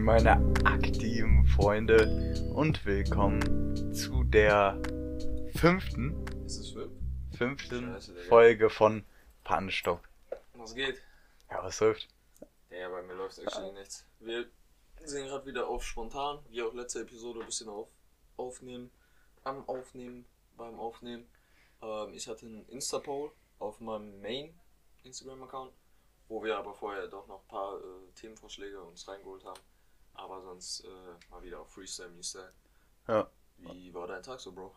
Moin meine aktiven Freunde und willkommen zu der fünften, fünf? fünften Scheiße. Folge von Pannenstock. Was geht? Ja, was läuft? Ja, bei mir läuft actually nichts. Wir sind gerade wieder auf spontan, wie auch letzte Episode, ein bisschen auf aufnehmen, am Aufnehmen, beim Aufnehmen. Ähm, ich hatte einen Insta-Poll auf meinem Main Instagram-Account, wo wir aber vorher doch noch ein paar äh, Themenvorschläge uns reingeholt haben. Aber sonst äh, mal wieder auf Freestyle, Freestyle. Ja. Wie war dein Tag so, Bro?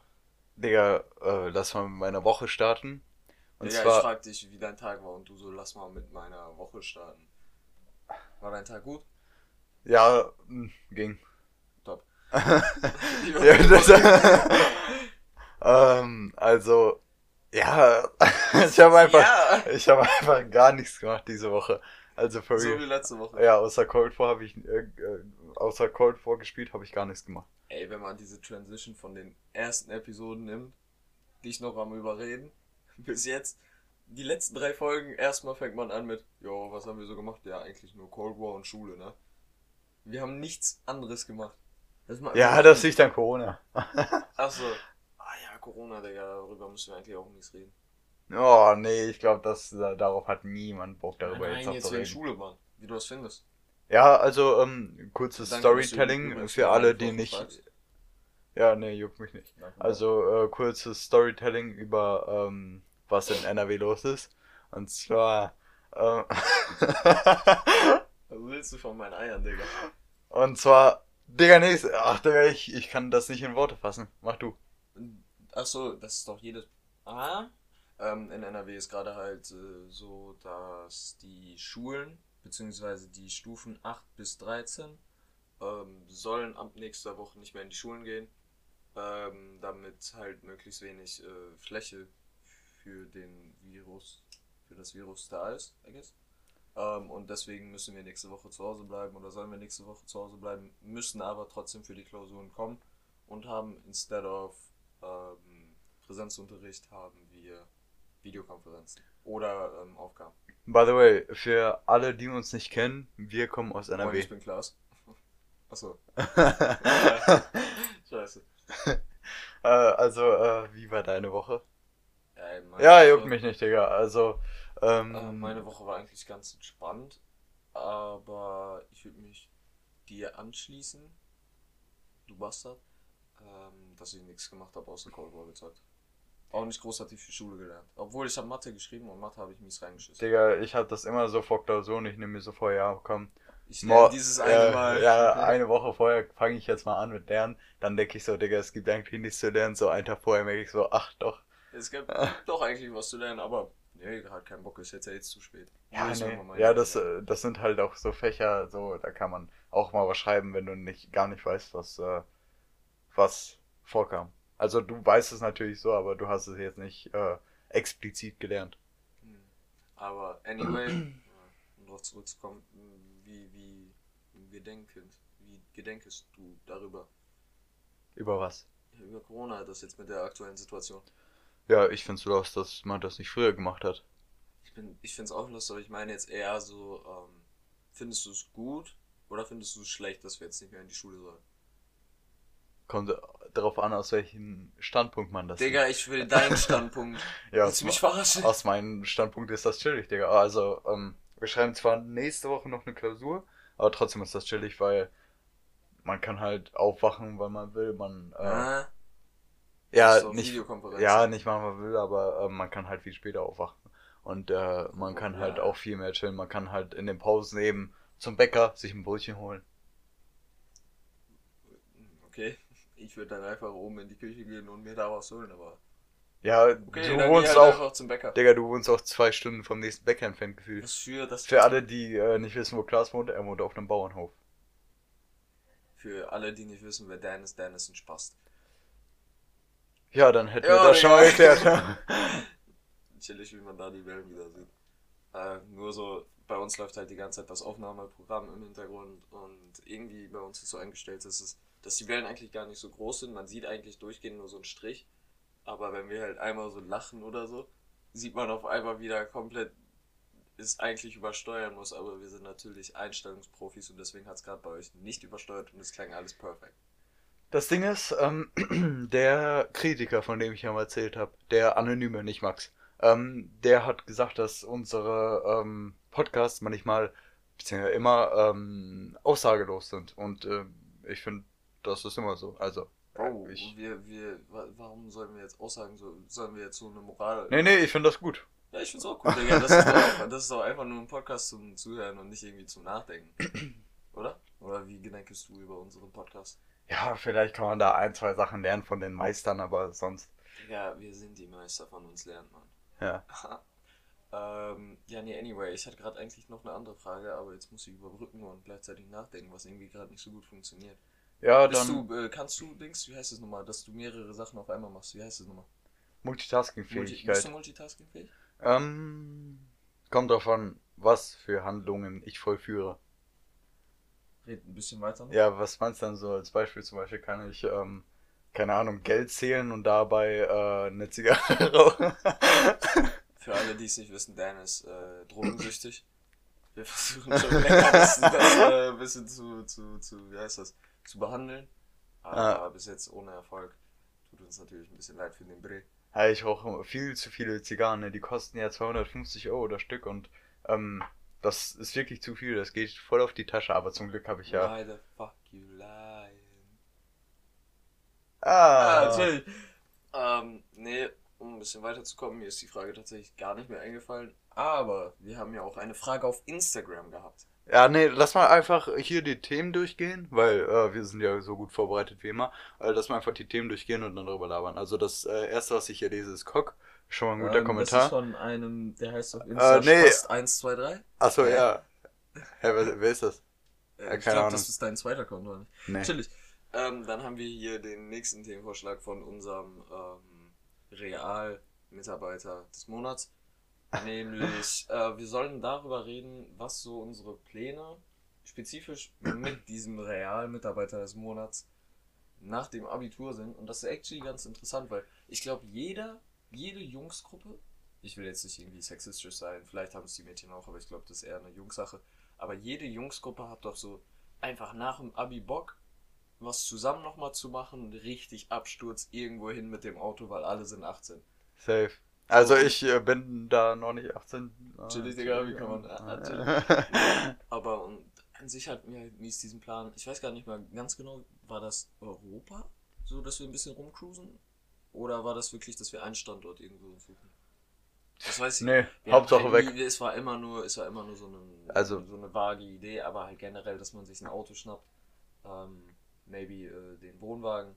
Digga, äh, lass mal mit meiner Woche starten. Und Digga, ich zwar, frag dich, wie dein Tag war und du so, lass mal mit meiner Woche starten. War dein Tag gut? ja, mh, ging. Top. ja, das, ähm, also, ja, ich habe einfach, Ja. ich habe einfach gar nichts gemacht diese Woche. Also for So real. wie letzte Woche. Ja, außer Cold War habe ich, äh, äh, außer Cold War gespielt, habe ich gar nichts gemacht. Ey, wenn man diese Transition von den ersten Episoden nimmt, dich noch am Überreden, bis jetzt, die letzten drei Folgen, erstmal fängt man an mit, jo, was haben wir so gemacht? Ja, eigentlich nur Cold War und Schule, ne? Wir haben nichts anderes gemacht. Das Ja, das liegt an Corona. Achso. Ah ja, Corona, Digga, darüber müssen wir eigentlich auch nichts reden. Oh, nee, ich glaube, das äh, darauf hat niemand Bock darüber Nein, jetzt noch jetzt wegen. Schule, Mann. Wie du das findest. Ja, also ähm, kurzes Danke, dass Storytelling für alle, die nicht. fragst. Ja, nee, juckt mich nicht. Danke. Also äh, kurzes Storytelling über ähm, was in NRW los ist. Und zwar äh, Was willst du von meinen Eiern, Digga? und zwar Digga, nee, ach Digga, ich, ich kann das nicht in Worte fassen. Mach du. Achso, das ist doch jedes. Ah? Ähm, in NRW ist gerade halt äh, so, dass die Schulen, beziehungsweise die Stufen 8 bis 13, ähm, sollen ab nächster Woche nicht mehr in die Schulen gehen, ähm, damit halt möglichst wenig äh, Fläche für den Virus, für das Virus da ist, I guess. Ähm, und deswegen müssen wir nächste Woche zu Hause bleiben oder sollen wir nächste Woche zu Hause bleiben, müssen aber trotzdem für die Klausuren kommen und haben instead of ähm, Präsenzunterricht haben wir Videokonferenzen oder ähm, Aufgaben. By the way, für alle, die uns nicht kennen, wir kommen aus Moin, NRW. ich bin Klaas. Achso, scheiße. äh, also, äh, wie war deine Woche? Ey, Ja, Woche- juckt mich nicht, Digga. Also, ähm, Äh, meine Woche war eigentlich ganz entspannt, aber ich würde mich dir anschließen, du Bastard, ähm, dass ich nichts gemacht habe außer Cold War gezockt. Auch nicht großartig für Schule gelernt. Obwohl ich habe Mathe geschrieben und Mathe habe ich mies reingeschissen. Digga, ich hab das immer so vor Klausuren, ich nehme mir so vor, ja, komm. Ich lerne dieses eine äh, Mal. Ja, eine Woche vorher fange ich jetzt mal an mit Lernen. Dann denke ich so, Digga, es gibt eigentlich nichts zu lernen. So einen Tag vorher merke ich so, ach doch. Es gibt doch eigentlich was zu lernen, aber nee, hat keinen Bock, ist jetzt ja jetzt zu spät. Ja, nee. ja das, äh, das sind halt auch so Fächer, so, da kann man auch mal was schreiben, wenn du nicht, gar nicht weißt, was, äh, was vorkam. Also du weißt es natürlich so, aber du hast es jetzt nicht äh, explizit gelernt. Hm. Aber anyway, ja, um darauf zurückzukommen, wie, wie, wie denken, wie gedenkest du darüber? Über was? Über Corona, das jetzt mit der aktuellen Situation. Ja, ich find's los, dass man das nicht früher gemacht hat. Ich bin, ich find's auch lustig, aber ich meine jetzt eher so, ähm, findest du es gut oder findest du es schlecht, dass wir jetzt nicht mehr in die Schule sollen? Kommt darauf an, aus welchem Standpunkt man das Digga, ich will deinen Standpunkt. Ja, Willst du mich aus, verarschen? aus meinem Standpunkt ist das chillig, Digga. Also, ähm, wir schreiben zwar nächste Woche noch eine Klausur, aber trotzdem ist das chillig, weil man kann halt aufwachen, wann man will. Man, äh, Ah, ja, so nicht, ja, nicht wann man will, aber äh, man kann halt viel später aufwachen. Und äh, man Oh, kann ja. halt auch viel mehr chillen. Man kann halt in den Pausen eben zum Bäcker sich ein Brötchen holen. Okay, ich würde dann einfach oben in die Küche gehen und mir da was holen, aber. Ja, Okay, du wohnst halt auch, zum Bäcker. Digga, du wohnst auch zwei Stunden vom nächsten Bäcker entfernt gefühlt. Für Für alle, die äh, nicht wissen, wo Klaas wohnt, er wohnt auf einem Bauernhof. Für alle, die nicht wissen, wer Dan ist, Dan ist ein Spast. Ja, dann hätten Ja, wir das schon mal geklärt. Chillig, wie man da die Wellen wieder sieht. Äh, nur so, bei uns läuft halt die ganze Zeit das Aufnahmeprogramm im Hintergrund und irgendwie bei uns ist so eingestellt, dass, es, dass die Wellen eigentlich gar nicht so groß sind. Man sieht eigentlich durchgehend nur so einen Strich. Aber wenn wir halt einmal so lachen oder so, sieht man auf einmal wieder komplett es eigentlich übersteuern muss, aber wir sind natürlich Einstellungsprofis und deswegen hat es gerade bei euch nicht übersteuert und es klang alles perfekt. Das Ding ist, ähm, der Kritiker, von dem ich ja mal erzählt habe, der Anonyme, nicht Max, ähm, der hat gesagt, dass unsere ähm, Podcasts manchmal, beziehungsweise immer, ähm, aussagelos sind. Und äh, ich finde, das ist immer so. Also, Oh, ich. wir, wir, wa- warum sollen wir jetzt aussagen, so, sollen wir jetzt so eine Moral... Nee, nee, ich finde das gut. Ja, ich find's auch gut, Digga. Das ist, doch, das ist doch einfach nur ein Podcast zum Zuhören und nicht irgendwie zum Nachdenken. Oder? Oder wie gedenkst du über unseren Podcast? Ja, vielleicht kann man da ein, zwei Sachen lernen von den Meistern, aber sonst, Digga, wir sind die Meister von uns lernt man. ja. ähm, ja, nee, anyway, ich hatte gerade eigentlich noch eine andere Frage, aber jetzt muss ich überbrücken und gleichzeitig nachdenken, was irgendwie gerade nicht so gut funktioniert. Ja, Bist dann du, äh, kannst du, Dings, wie heißt es nochmal, dass du mehrere Sachen auf einmal machst? Wie heißt es nochmal? Multi, bist Multitasking-Fähigkeit. du multitaskingfähig? Ähm, kommt davon, was für Handlungen ich vollführe. Red ein bisschen weiter noch. Ja, was meinst du dann so? Als Beispiel zum Beispiel kann ich, ähm, keine Ahnung, Geld zählen und dabei äh, eine Zigarre rauchen. Für alle, die es nicht wissen, Dan ist äh, drogensüchtig. Wir versuchen schon länger das, das äh, ein bisschen zu, zu, zu, wie heißt das, zu behandeln. Aber Ah. bis jetzt ohne Erfolg. Tut uns natürlich ein bisschen leid für den Bre. ja, ich rauche viel zu viele Zigarren, ne? die kosten ja 250 Euro das Stück und ähm, das ist wirklich zu viel, das geht voll auf die Tasche, aber zum Glück habe ich ja... Why the fuck you lying? Ah, Ah, natürlich. Ähm, nee, um ein bisschen weiterzukommen, mir ist die Frage tatsächlich gar nicht mehr eingefallen. Aber wir haben ja auch eine Frage auf Instagram gehabt. Ja, nee, lass mal einfach hier die Themen durchgehen, weil äh, wir sind ja so gut vorbereitet wie immer. Äh, lass mal einfach die Themen durchgehen und dann drüber labern. Also das äh, erste, was ich hier lese, ist Cock. Schon mal ein guter Ähm, Kommentar. Das ist von einem, der heißt auf Insta Äh, nee. Spast 123. Achso, ja. Hä, wer, wer ist das? Äh, Ja, ich keine glaube, Ahnung. das ist dein zweiter Account, oder nicht? Nee. Natürlich. Ähm, dann haben wir hier den nächsten Themenvorschlag von unserem ähm, Real-Mitarbeiter des Monats. Nämlich, äh, wir sollen darüber reden, was so unsere Pläne spezifisch mit diesem Real-Mitarbeiter des Monats nach dem Abitur sind. Und das ist actually ganz interessant, weil ich glaube, jeder, jede Jungsgruppe, ich will jetzt nicht irgendwie sexistisch sein, vielleicht haben es die Mädchen auch, aber ich glaube, das ist eher eine Jungssache. Aber jede Jungsgruppe hat doch so einfach nach dem Abi Bock, was zusammen nochmal zu machen, richtig Absturz irgendwo hin mit dem Auto, weil alle sind 18. Safe. Also ich äh, bin da noch nicht 18. äh, Chillig, Digga, wie kann man- äh, Aber und an sich hatten wir halt mies diesen Plan. Ich weiß gar nicht mal ganz genau, war das Europa? So, dass wir ein bisschen rumcruisen? Oder war das wirklich, dass wir einen Standort irgendwo suchen? Das weiß ich Nee, Wir haben Hauptsache halt weg. Es war immer nur, es war immer nur so eine, Also- so eine vage Idee, aber halt generell, dass man sich ein Auto schnappt, ähm, maybe äh, den Wohnwagen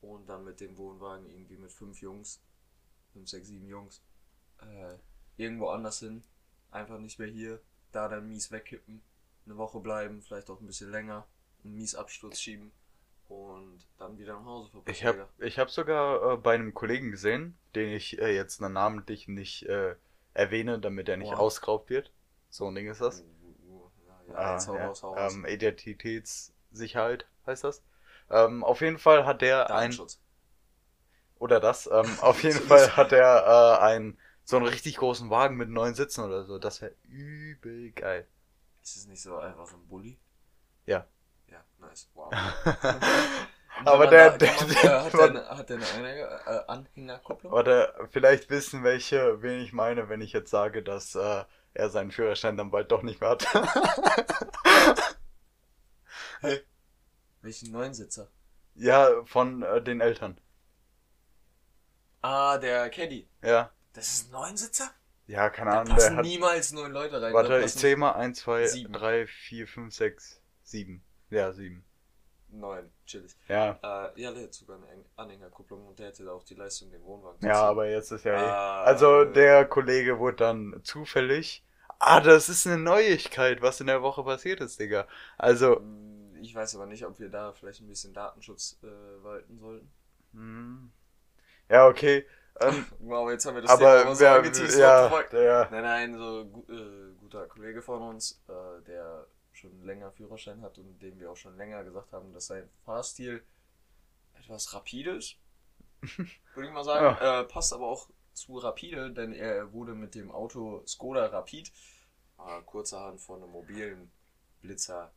und dann mit dem Wohnwagen irgendwie mit fünf Jungs, fünf, sechs, sieben Jungs, äh, irgendwo anders hin, einfach nicht mehr hier, da dann mies wegkippen, eine Woche bleiben, vielleicht auch ein bisschen länger, einen mies Absturz schieben und dann wieder nach Hause verbringen. Ich habe ich hab sogar äh, bei einem Kollegen gesehen, den ich äh, jetzt namentlich nicht äh, erwähne, damit er nicht Boah. ausgeraubt wird. So ein Ding ist das. Ja, ja, ja, raus. ähm, Identitätssicherheit heißt das. Ähm, auf jeden Fall hat der ein Datenschutz. Oder das. Ähm, auf jeden Fall hat er äh, einen so einen richtig großen Wagen mit neun Sitzen oder so. Das wäre übel geil. Ist es nicht so einfach so ein Bulli? Ja. Ja, nice. Wow. Aber der- kann man, der- äh, hat, der eine, hat der eine äh, Anhängerkupplung? Oder vielleicht wissen welche, wen ich meine, wenn ich jetzt sage, dass äh, er seinen Führerschein dann bald doch nicht mehr hat. Welchen Neunsitzer? ja, von äh, den Eltern. Ah, der Caddy. Ja. Das ist ein Neunsitzer? Ja, keine Da Ahnung, passen der hat. niemals neun Leute rein. da Warte, ich passen zähl mal 1, 2, sieben. 3, 4, 5, 6, 7. Ja, 7. Neun, chillig. Ja. Äh, ja, der hat sogar eine An- Anhängerkupplung und der hätte auch die Leistung, den Wohnwagen Ja, ziehen. aber jetzt ist ja eh. Ah, Also äh, der Kollege wurde dann zufällig. Ah, das ist eine Neuigkeit, was in der Woche passiert ist, Digga. Also. Mm, Ich weiß aber nicht, ob wir da vielleicht ein bisschen Datenschutz äh, walten sollten. hm. Ja, okay. Ähm, Wow, jetzt haben wir das aber Thema so angeteased. ja, der, Nein, nein, so gu äh, guter Kollege von uns, äh, der schon länger Führerschein hat und dem wir auch schon länger gesagt haben, dass sein Fahrstil etwas rapide ist. Würde ich mal sagen. Äh, passt aber auch zu rapide, denn er wurde mit dem Auto Skoda Rapid äh, kurzerhand von einem mobilen Blitzer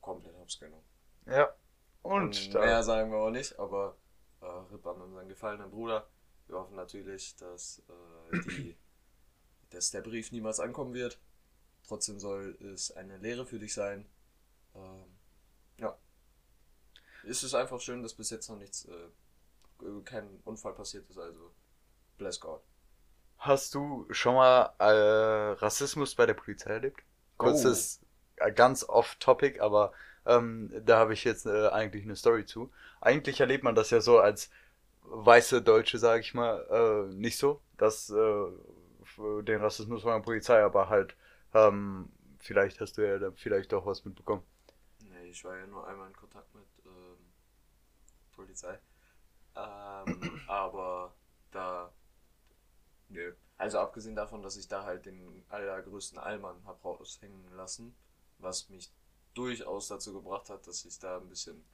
komplett hops genommen. Ja. Und Und, mehr da, sagen wir auch nicht, aber Rip an unseren gefallenen Bruder. Wir hoffen natürlich, dass, äh, die, dass der Brief niemals ankommen wird. Trotzdem soll es eine Lehre für dich sein. Ähm, ja. Es ist einfach schön, dass bis jetzt noch nichts, äh, äh, kein Unfall passiert ist, also bless God. hast du schon mal äh, Rassismus bei der Polizei erlebt? Kurzes, äh, ganz off-topic, aber ähm, da habe ich jetzt äh, eigentlich eine Story zu. Eigentlich erlebt man das ja so als weiße Deutsche, sage ich mal, äh, nicht so, dass äh, den Rassismus von der Polizei, aber halt, ähm, vielleicht hast du ja da vielleicht auch was mitbekommen. Nee, ich war ja nur einmal in Kontakt mit ähm, Polizei. Ähm, aber da. Nö. Also abgesehen davon, dass ich da halt den allergrößten Allmann hab raushängen lassen, was mich durchaus dazu gebracht hat, dass ich da ein bisschen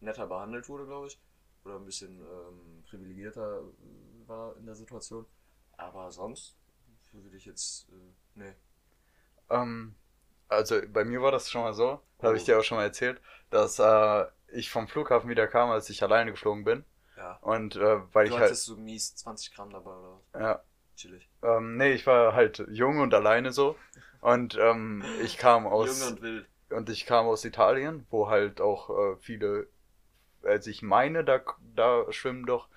netter behandelt wurde, glaube ich. Oder ein bisschen ähm, privilegierter äh, war in der Situation. Aber sonst würde ich jetzt. Äh, nee. Ähm, also bei mir war das schon mal so, habe ich dir auch schon mal erzählt, dass äh, ich vom Flughafen wieder kam, als ich alleine geflogen bin. Ja. Und äh, weil Du ich halt, hattest so mies 20 Gramm dabei, oder? was? ja, Chillig. ähm, nee, ich war halt jung und alleine so. Und ähm, ich kam aus Junge und wild. und ich kam aus Italien, wo halt auch äh, viele, also ich meine, da, da schwimmen doch,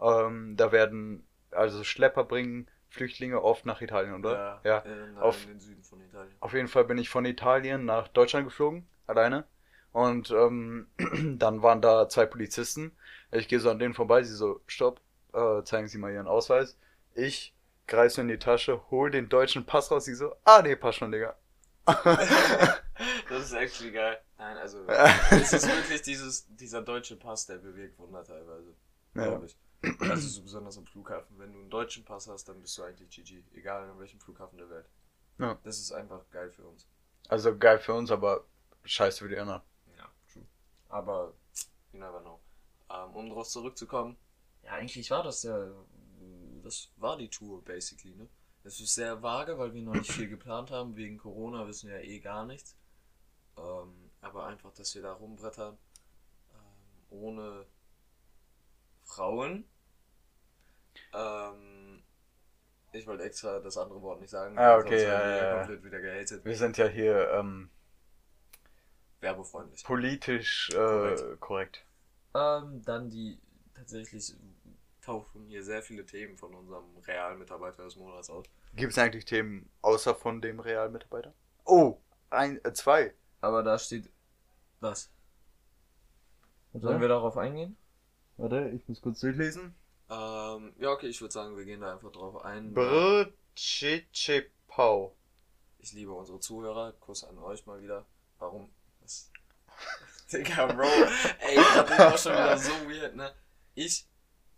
ähm, da werden, also Schlepper bringen Flüchtlinge oft nach Italien, oder? Ja, ja. in, auf- in den Süden von Italien. Auf jeden Fall bin ich von Italien nach Deutschland geflogen, alleine. Und ähm, dann waren da zwei Polizisten. Ich gehe so an denen vorbei, sie so, stopp, äh, zeigen Sie mal Ihren Ausweis. Ich greife in die Tasche, hol den deutschen Pass raus, sie so, ah nee, passt schon, Digga. das ist actually geil. Nein, also es ist wirklich dieses, dieser deutsche Pass, der bewegt Wunder teilweise. ja. Glaube ich. Also so besonders am Flughafen. Wenn du einen deutschen Pass hast, dann bist du eigentlich GG. Egal an welchem Flughafen der Welt. Ja. Das ist einfach geil für uns. Also geil für uns, aber scheiße für die anderen. Ja, true. Aber you never know. Ähm, um darauf zurückzukommen. Ja, eigentlich war das ja. Das war die Tour, basically, ne? Es ist sehr vage, weil wir noch nicht viel geplant haben. Wegen Corona wissen wir ja eh gar nichts. Ähm, aber einfach, dass wir da rumbrettern. Ähm, ohne Frauen. Ähm, ich wollte extra das andere Wort nicht sagen. Ah, okay, werden ja, wir ja, ja. komplett wieder gehatet. Wir sind ja hier ähm, Werbefreundlich. politisch äh, Korrekt. korrekt. Ähm, dann die tatsächlich tauchen hier sehr viele Themen von unserem Realmitarbeiter des Monats aus. Gibt es eigentlich Themen außer von dem Realmitarbeiter? Oh, ein, äh, zwei. Aber da steht was. Sollen wir darauf eingehen? Warte, ich muss kurz durchlesen. Ähm, ja, okay, ich würde sagen, wir gehen da einfach drauf ein. Brchichepau. Ich liebe unsere Zuhörer. Kuss an euch mal wieder. Warum? Digga, Bro. Ey, das war schon wieder so weird, ne? Ich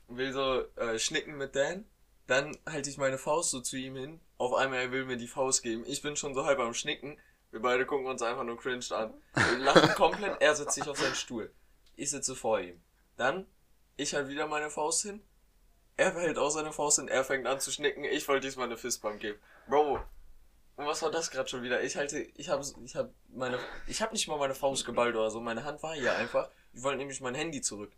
will so äh, schnicken mit Dan. Dann halte ich meine Faust so zu ihm hin. Auf einmal er will mir die Faust geben. Ich bin schon so halb am Schnicken. Wir beide gucken uns einfach nur cringed an. Wir lachen komplett. Er setzt sich auf seinen Stuhl. Ich sitze vor ihm. Dann ich halt wieder meine Faust hin. Er hält auch seine Faust hin. Er fängt an zu schnicken. Ich wollte diesmal eine Fistbump geben. Bro, und was war das gerade schon wieder? Ich halte, ich habe, ich habe meine, ich habe nicht mal meine Faust geballt oder so. Meine Hand war hier einfach. Ich wollte nämlich mein Handy zurück.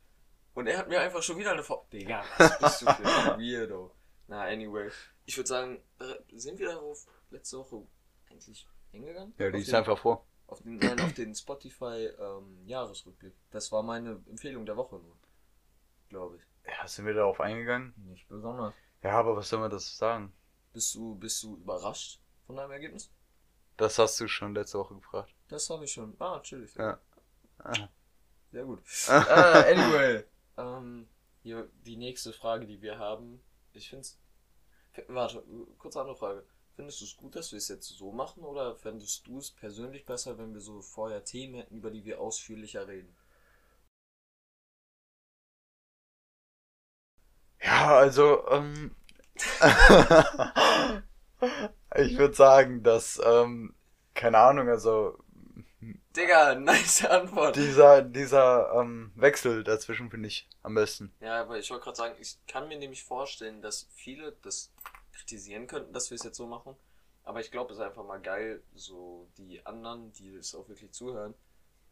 Und er hat mir einfach schon wieder eine Faust. Digga, was bist du für ein Weirdo? Na, anyway. Ich würde sagen, äh, sind wir darauf letzte Woche eigentlich hingegangen? Ja, die ist einfach vor. Auf den, nein, auf den Spotify ähm, Jahresrückblick. Das war meine Empfehlung der Woche nur. Glaube ich. Ja, sind wir darauf eingegangen? Nicht besonders. Ja, aber was soll man das sagen? Bist du, bist du überrascht von deinem Ergebnis? Das hast du schon letzte Woche gefragt. Das habe ich schon. Ah, chillig. Ja. Ah. Sehr gut. ah, anyway. Ähm, hier die nächste Frage, die wir haben. Ich finde es. Warte, kurze andere Frage. Findest du es gut, dass wir es jetzt so machen oder fändest du es persönlich besser, wenn wir so vorher Themen hätten, über die wir ausführlicher reden? Ja, also, ähm, ich würde sagen, dass, ähm, keine Ahnung, also, Digga, nice Antwort. dieser, dieser, ähm, Wechsel dazwischen finde ich am besten. Ja, aber ich wollte gerade sagen, ich kann mir nämlich vorstellen, dass viele das kritisieren könnten, dass wir es jetzt so machen. Aber ich glaube, es ist einfach mal geil, so die anderen, die das auch wirklich zuhören,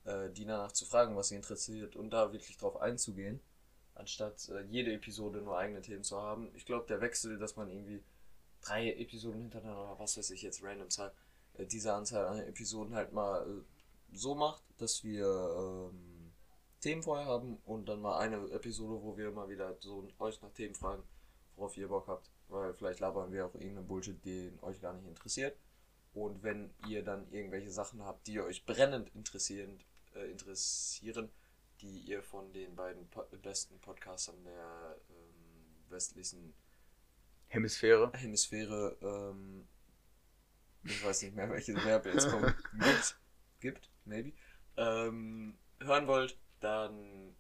äh, die danach zu fragen, was sie interessiert und da wirklich drauf einzugehen, anstatt äh, jede Episode nur eigene Themen zu haben. Ich glaube, der Wechsel, dass man irgendwie drei Episoden hintereinander oder was weiß ich jetzt random Zahl, äh, diese Anzahl an Episoden halt mal äh, so macht, dass wir ähm, Themen vorher haben und dann mal eine Episode, wo wir mal wieder so euch nach Themen fragen, worauf ihr Bock habt. Weil vielleicht labern wir auch irgendeinen Bullshit, den euch gar nicht interessiert. Und wenn ihr dann irgendwelche Sachen habt, die euch brennend interessieren, äh, interessieren, die ihr von den beiden po besten Podcastern der ähm, westlichen Hemisphäre. Hemisphäre, ähm, ich weiß nicht mehr, welches Verb jetzt kommt, gibt, gibt, maybe, ähm, hören wollt, dann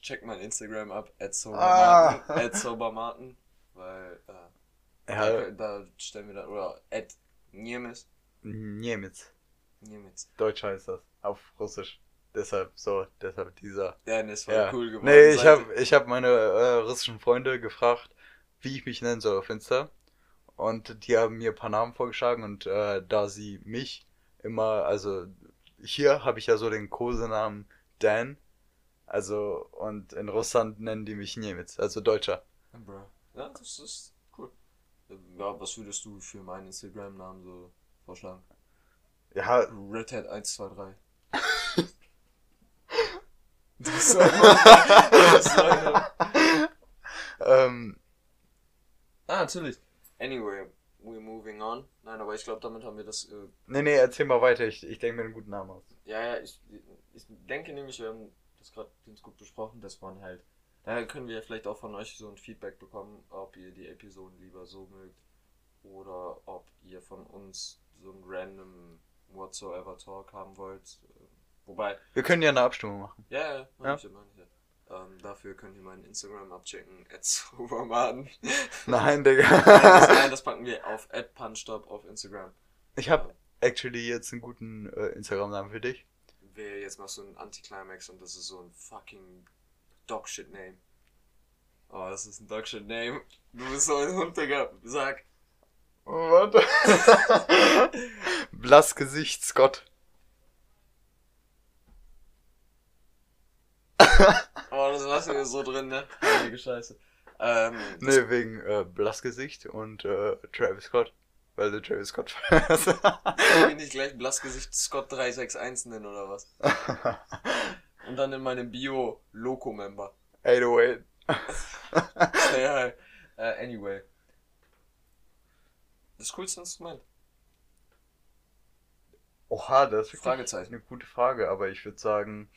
checkt mein Instagram ab, at sobermartin, Ah. weil, äh, Ja, da, stellen wir dann, oder at Niemes, Niemitz. Niemitz. Deutsch heißt das. Auf Russisch. Deshalb so, deshalb dieser. Ja, das war Ja. cool geworden. Nee, ich habe ich hab meine äh, russischen Freunde gefragt, wie ich mich nennen soll auf Insta. Und die haben mir ein paar Namen vorgeschlagen und äh, da sie mich immer, also hier habe ich ja so den Kosenamen Dan. Also, und in Russland nennen die mich Niemitz, also Deutscher. Bro. Ja, das ist cool. Ja, was würdest du für meinen Instagram-Namen so vorschlagen? Ja, Red Hat 123. das ist eine- ähm, Ah, natürlich. Anyway, we're moving on. Nein, aber ich glaube, damit haben wir das. Äh, nee, nee, erzähl mal weiter, ich, ich denke mir einen guten Namen aus. ja, ja, ich, ich denke nämlich, wir haben das gerade ganz gut besprochen, dass man halt. Da können wir vielleicht auch von euch so ein Feedback bekommen, ob ihr die Episoden lieber so mögt oder ob ihr von uns so ein random whatsoever Talk haben wollt. Äh, Wobei, Wir können ja eine Abstimmung machen. ja, ja, Ja. ich ja. Ähm, dafür könnt ihr meinen Instagram abchecken, Sobermaden. Nein, nein, das, Digga. nein, das packen wir auf at punchstop auf Instagram. Ich habe actually jetzt einen guten äh, Instagram-Namen für dich. Wer jetzt machst du einen Anticlimax und das ist so ein fucking Dogshit-Name. Oh, das ist ein Dogshit-Name. Du bist so ein Hund, Digga. Sag. Warte. Blassgesicht Scott. Oh, das lassen wir so drin, ne? Heilige Scheiße. Ähm, Nee, wegen äh, Blassgesicht und äh, Travis Scott. Weil du Travis Scott Soll ich nicht gleich Blassgesicht Scott 361 nennen oder was? Und dann in meinem Bio Loco-Member. 808. ja, äh, anyway. Das coolste Instrument. Oha, das ist Fragezeichen. eine gute Frage, aber ich würde sagen,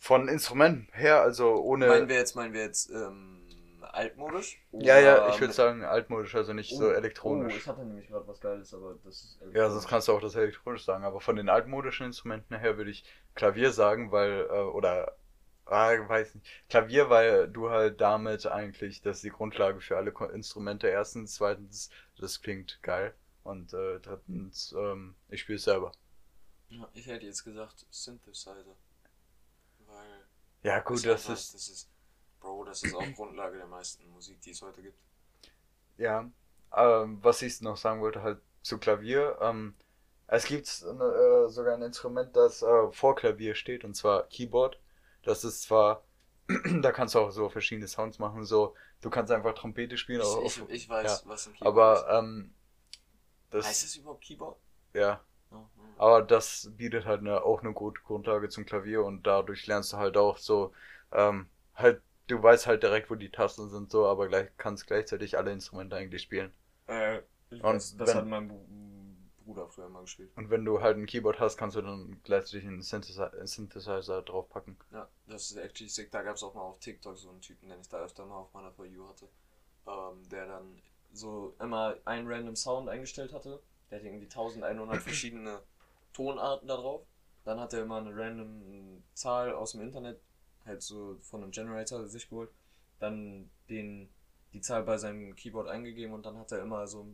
von Instrumenten her, also ohne. Meinen wir jetzt, meinen wir jetzt ähm, altmodisch? ja, ja, ich würde sagen altmodisch, also nicht so Oh, elektronisch. Oh, ich hatte nämlich gerade was Geiles, aber das ist. Ja, sonst kannst du auch das elektronisch sagen, aber von den altmodischen Instrumenten her würde ich Klavier sagen, weil, äh, oder, ah, weiß nicht, Klavier, weil du halt damit eigentlich, das ist die Grundlage für alle Instrumente, erstens, zweitens, das klingt geil und äh, drittens, ähm, ich spiele es selber. Ja, ich hätte jetzt gesagt Synthesizer. Ja gut, ist das einfach- ist, Das ist. Bro, das ist auch Grundlage der meisten Musik, die es heute gibt. ja, ähm, was ich noch sagen wollte, halt zu Klavier, ähm, es gibt äh, sogar ein Instrument, das äh, vor Klavier steht, und zwar Keyboard. Das ist zwar, da kannst du auch so verschiedene Sounds machen, so, du kannst einfach Trompete spielen, Ich, ich, auf, ich weiß, ja. was ein Keyboard aber ähm, ist. Heißt das, es überhaupt Keyboard? ja. Aber das bietet halt eine, auch eine gute Grundlage zum Klavier und dadurch lernst du halt auch so, ähm, halt, du weißt halt direkt, wo die Tasten sind, so, aber gleich kannst gleichzeitig alle Instrumente eigentlich spielen. Äh, Und weiß, das wenn- hat mein Bruder früher mal gespielt. Und wenn du halt ein Keyboard hast, kannst du dann gleichzeitig einen Synthesizer, Synthesizer draufpacken. Ja, das ist actually sick. Da gab es auch mal auf TikTok so einen Typen, den ich da öfter mal auf meiner For You hatte, ähm, der dann so immer einen random Sound eingestellt hatte. Der hatte irgendwie 1100 verschiedene Tonarten da drauf. Dann hat er immer eine random Zahl aus dem Internet, halt so von einem Generator sich geholt. Dann den, die Zahl bei seinem Keyboard eingegeben und dann hat er immer so,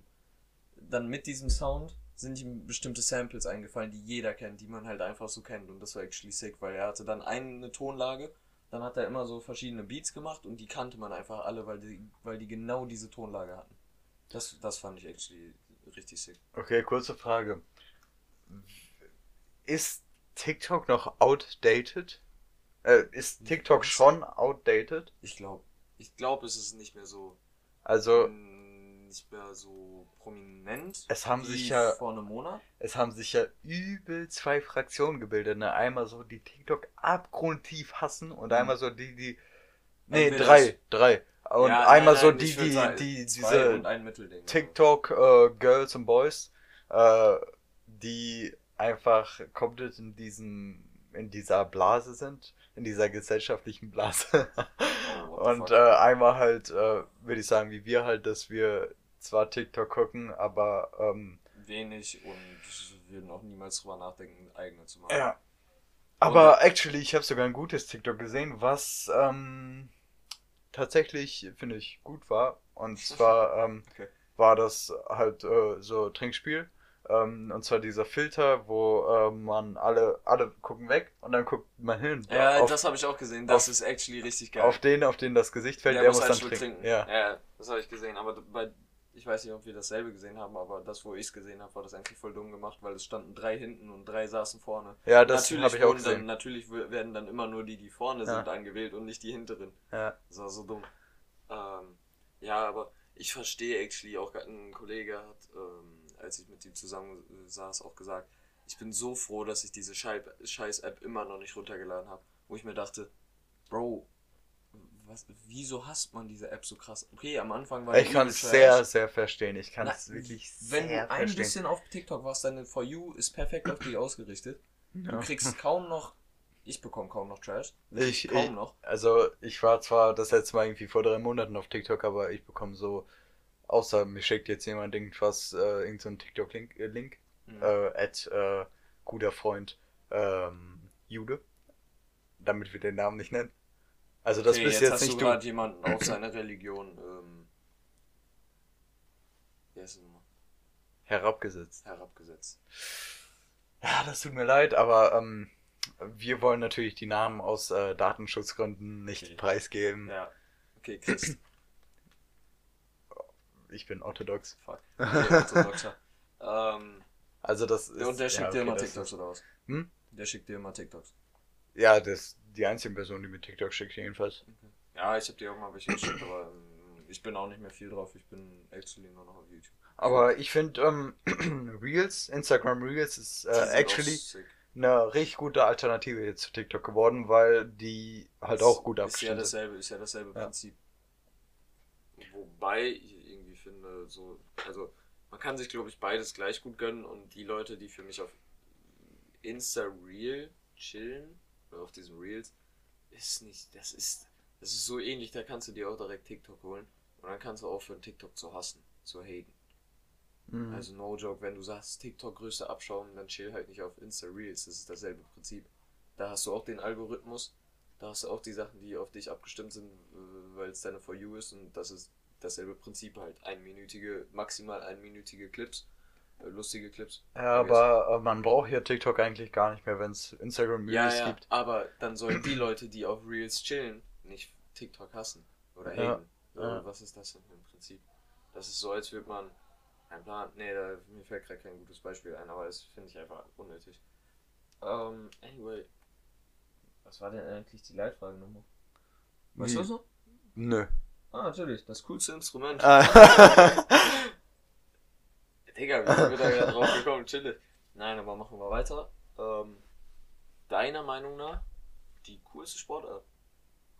dann mit diesem Sound sind ihm bestimmte Samples eingefallen, die jeder kennt, die man halt einfach so kennt. Und das war actually sick, weil er hatte dann eine Tonlage, dann hat er immer so verschiedene Beats gemacht und die kannte man einfach alle, weil die, weil die genau diese Tonlage hatten. Das, das fand ich actually richtig sick. Okay, kurze Frage. Ist TikTok noch outdated? Äh, ist TikTok schon outdated? Ich glaube, ich glaube, es ist nicht mehr so, Also, mm, nicht mehr so prominent. Es haben sich ja- vor einem Monat. es haben sich ja übel zwei Fraktionen gebildet. Ne? Einmal so die TikTok abgrundtief hassen und einmal so die, die. Nee, Entweder drei, drei. Und Ja, einmal nein, so nein, die, ich würd die, sagen, die, diese. TikTok äh, Girls und Boys, äh, die einfach komplett in diesem, in dieser Blase sind, in dieser gesellschaftlichen Blase. Oh, und äh, einmal halt, äh, würde ich sagen, wie wir halt, dass wir zwar TikTok gucken, aber ähm, Wenig und würden auch niemals drüber nachdenken, eigene zu machen. ja. Aber actually, ich habe sogar ein gutes TikTok gesehen, was ähm, tatsächlich, finde ich, gut war. Und zwar ähm, Okay. war das halt äh, so Trinkspiel. Ähm, und zwar dieser Filter, wo äh, man alle, alle gucken weg und dann guckt man hin. Ja, auf, das habe ich auch gesehen. Das auf- ist actually richtig geil. auf den, auf den das Gesicht fällt, der, der, muss einen dann trinken. trinken. Ja. ja das habe ich gesehen. Aber bei, ich weiß nicht, ob wir dasselbe gesehen haben, aber das, wo ich es gesehen habe, war das eigentlich voll dumm gemacht, weil es standen drei hinten und drei saßen vorne. ja, das habe ich auch wurden dann, gesehen. natürlich werden dann immer nur die, die vorne Ja. sind, angewählt und nicht die hinteren. Ja. Das war so dumm. Ähm, ja, aber ich verstehe actually auch, ein Kollege hat, ähm, als ich mit ihm zusammen äh, saß, auch gesagt, ich bin so froh, dass ich diese Schei- Scheiß-App immer noch nicht runtergeladen habe. Wo ich mir dachte, Bro, was, wieso hasst man diese App so krass? Okay, am Anfang war Ich kann es sehr, sehr verstehen. Ich kann es wirklich Wenn sehr du ein verstehen. bisschen auf TikTok warst, deine For You ist perfekt auf dich ausgerichtet. Du Ja. kriegst kaum noch, ich bekomme kaum noch Trash. Ich, kaum ich, noch. also ich war zwar das letzte Mal irgendwie vor drei Monaten auf TikTok, aber ich bekomme so, außer mir schickt jetzt jemand irgendwas, äh, irgend so TikTok-Link, äh, Link, Mhm. äh, at äh, guter Freund ähm, Jude, damit wir den Namen nicht nennen. Also das okay, bist jetzt jetzt hast nicht du gerade jemanden auf seine Religion ähm, wie heißt nochmal? herabgesetzt. herabgesetzt. Ja, das tut mir leid, aber ähm, wir wollen natürlich die Namen aus äh, Datenschutzgründen nicht Okay. preisgeben. Ja. Okay, Christ. Ich bin orthodox. Fuck. Okay, orthodoxer. ähm, Also das ist. und der schickt ja, dir okay, immer das TikToks ist- oder was? Hm? Der schickt dir immer TikToks. Ja, das ist die einzige Person, die mir TikTok schickt, jedenfalls. Ja, ich habe dir auch mal welche geschickt, aber ähm, ich bin auch nicht mehr viel drauf. Ich bin actually nur noch auf YouTube. Aber ich finde, ähm, Reels, Instagram Reels ist äh, actually eine richtig gute Alternative jetzt zu TikTok geworden, weil die halt auch gut ist ja abgestimmt dasselbe, ist ja dasselbe Ja. Prinzip. Wobei finde, so, also man kann sich glaube ich beides gleich gut gönnen und die Leute, die für mich auf Insta Reel chillen, oder auf diesen Reels, ist nicht, das ist, das ist so ähnlich, da kannst du dir auch direkt TikTok holen und dann kannst du aufhören, TikTok zu hassen, zu haten. Mhm. Also no joke, wenn du sagst, TikTok größte Abschaum, dann chill halt nicht auf Insta Reels. Das ist dasselbe Prinzip. Da hast du auch den Algorithmus, da hast du auch die Sachen, die auf dich abgestimmt sind, weil es deine For You ist und das ist dasselbe Prinzip halt. Einminütige, maximal einminütige Clips, äh, lustige Clips. ja, aber äh, man braucht hier TikTok eigentlich gar nicht mehr, wenn es Instagram Ja, Reels ja, gibt. aber dann sollen die Leute, die auf Reels chillen, nicht TikTok hassen oder Ja, haten. Ja. Was ist das denn im Prinzip? Das ist so, als würde man ein Plan. Nee, da, mir fällt gerade kein gutes Beispiel ein, aber das finde ich einfach unnötig. Ähm, anyway. Was war denn eigentlich die Leitfrage nochmal? Weißt du das noch? Nö. Ah, natürlich, das coolste Instrument. Ah. Digga, wie sind wir da gerade drauf gekommen? Chille. Nein, aber machen wir weiter. Ähm, deiner Meinung nach die coolste Sportart?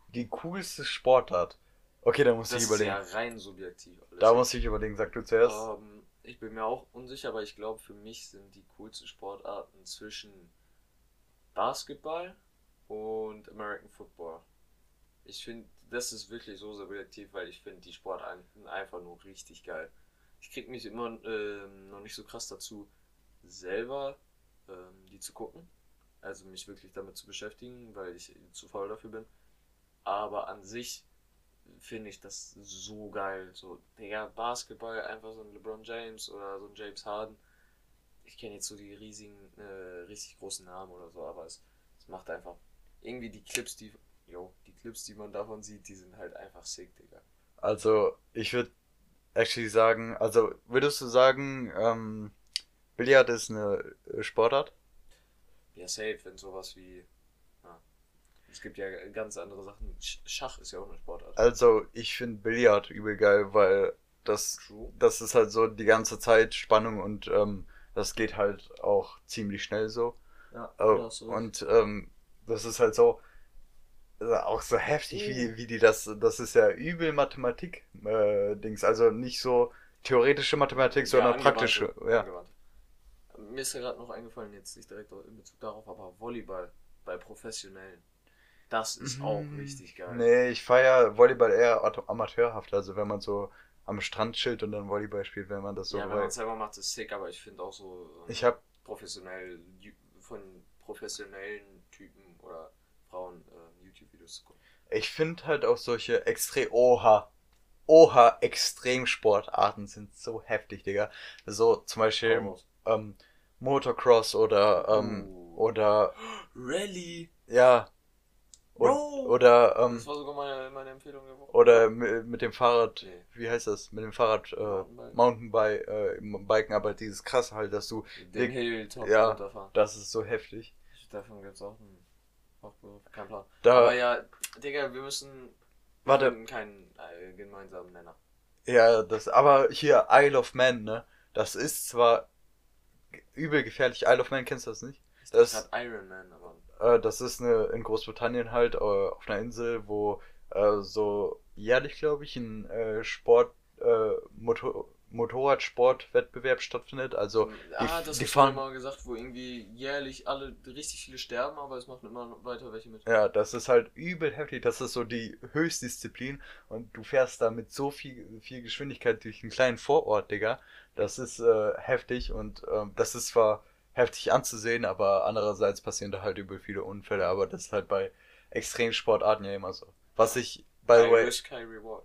die coolste Sportart. Okay, da muss Das ich ist überlegen. ja rein subjektiv. Alles. Da muss ich überlegen, sag du zuerst. ähm, ich bin mir auch unsicher, aber ich glaube, für mich sind die coolsten Sportarten zwischen Basketball und American Football. Ich finde, das ist wirklich so subjektiv, weil ich finde die Sportarten einfach nur richtig geil. Ich krieg mich immer ähm, noch nicht so krass dazu, selber ähm, die zu gucken. Also mich wirklich damit zu beschäftigen, weil ich zu faul dafür bin. Aber an sich finde ich das so geil. So, Digga, Basketball, einfach so ein LeBron James oder so ein James Harden. Ich kenne jetzt so die riesigen, äh, richtig großen Namen oder so, aber es, es macht einfach irgendwie die Clips, die, die Clips, die man davon sieht, die sind halt einfach sick, Digga. Also, ich würde actually sagen, also würdest du sagen, ähm, Billard ist eine äh, Sportart? Ja, safe, wenn sowas wie. Ja. Es gibt ja ganz andere Sachen. Sch- Schach ist ja auch eine Sportart. Also ich finde Billard übel geil, weil das, True. das ist halt so die ganze Zeit Spannung und ähm, das geht halt auch ziemlich schnell so. Ja, Oh, und ähm, das ist halt so auch so heftig, wie, wie die das, das ist ja übel Mathematik äh, Dings, also nicht so theoretische Mathematik, sondern praktische. Ja. Angewandt. Mir ist ja gerade noch eingefallen, jetzt nicht direkt in Bezug darauf, aber Volleyball bei Professionellen. Das ist auch Mm, richtig geil. Nee, ich feier Volleyball eher amateurhaft, also wenn man so am Strand chillt und dann Volleyball spielt, wenn man das so ja, wenn weil man es selber macht, ist sick, aber ich finde auch so ähm, Ich hab professionell von professionellen Typen oder Frauen YouTube-Videos zu gucken. Ich finde halt auch solche extrem Oha. Oha, Extremsportarten sind so heftig, Digga. So zum Beispiel ähm, Motocross oder ähm, Uh. oder Rally! ja o- Bro! oder ähm, das war sogar meine, meine Empfehlung der Woche. oder mi- mit dem Fahrrad, Nee. wie heißt das? Mit dem Fahrrad äh, Mountainbike. Mountainbike, äh, Biken, aber dieses krasse halt, dass du Den Hilltop ja. runterfahren. das ist so heftig. Davon gibt's auch einen. Kein Plan. Da Aber ja, Digga, wir müssen. Warte. Wir haben keinen äh, gemeinsamen Nenner. Ja, das, aber hier Isle of Man, ne? Das ist zwar übel gefährlich. Isle of Man kennst du das nicht? Das, Das hat Iron Man, aber. äh, das ist eine, in Großbritannien halt, äh, auf einer Insel, wo äh, so jährlich, glaube ich, ein äh, Sport, äh, Motor, Motorradsportwettbewerb stattfindet. Also, ah, die das die fahren- mal gesagt, wo irgendwie jährlich alle richtig viele sterben, aber es machen immer weiter welche mit. ja, das ist halt übel heftig. Das ist so die Höchstdisziplin und du fährst da mit so viel, viel Geschwindigkeit durch einen kleinen Vorort, Digga. Das ist äh, heftig und ähm, das ist zwar heftig anzusehen, aber andererseits passieren da halt übel viele Unfälle. Aber das ist halt bei Extremsportarten ja immer so. Was ich, by the way, Risk, High Reward.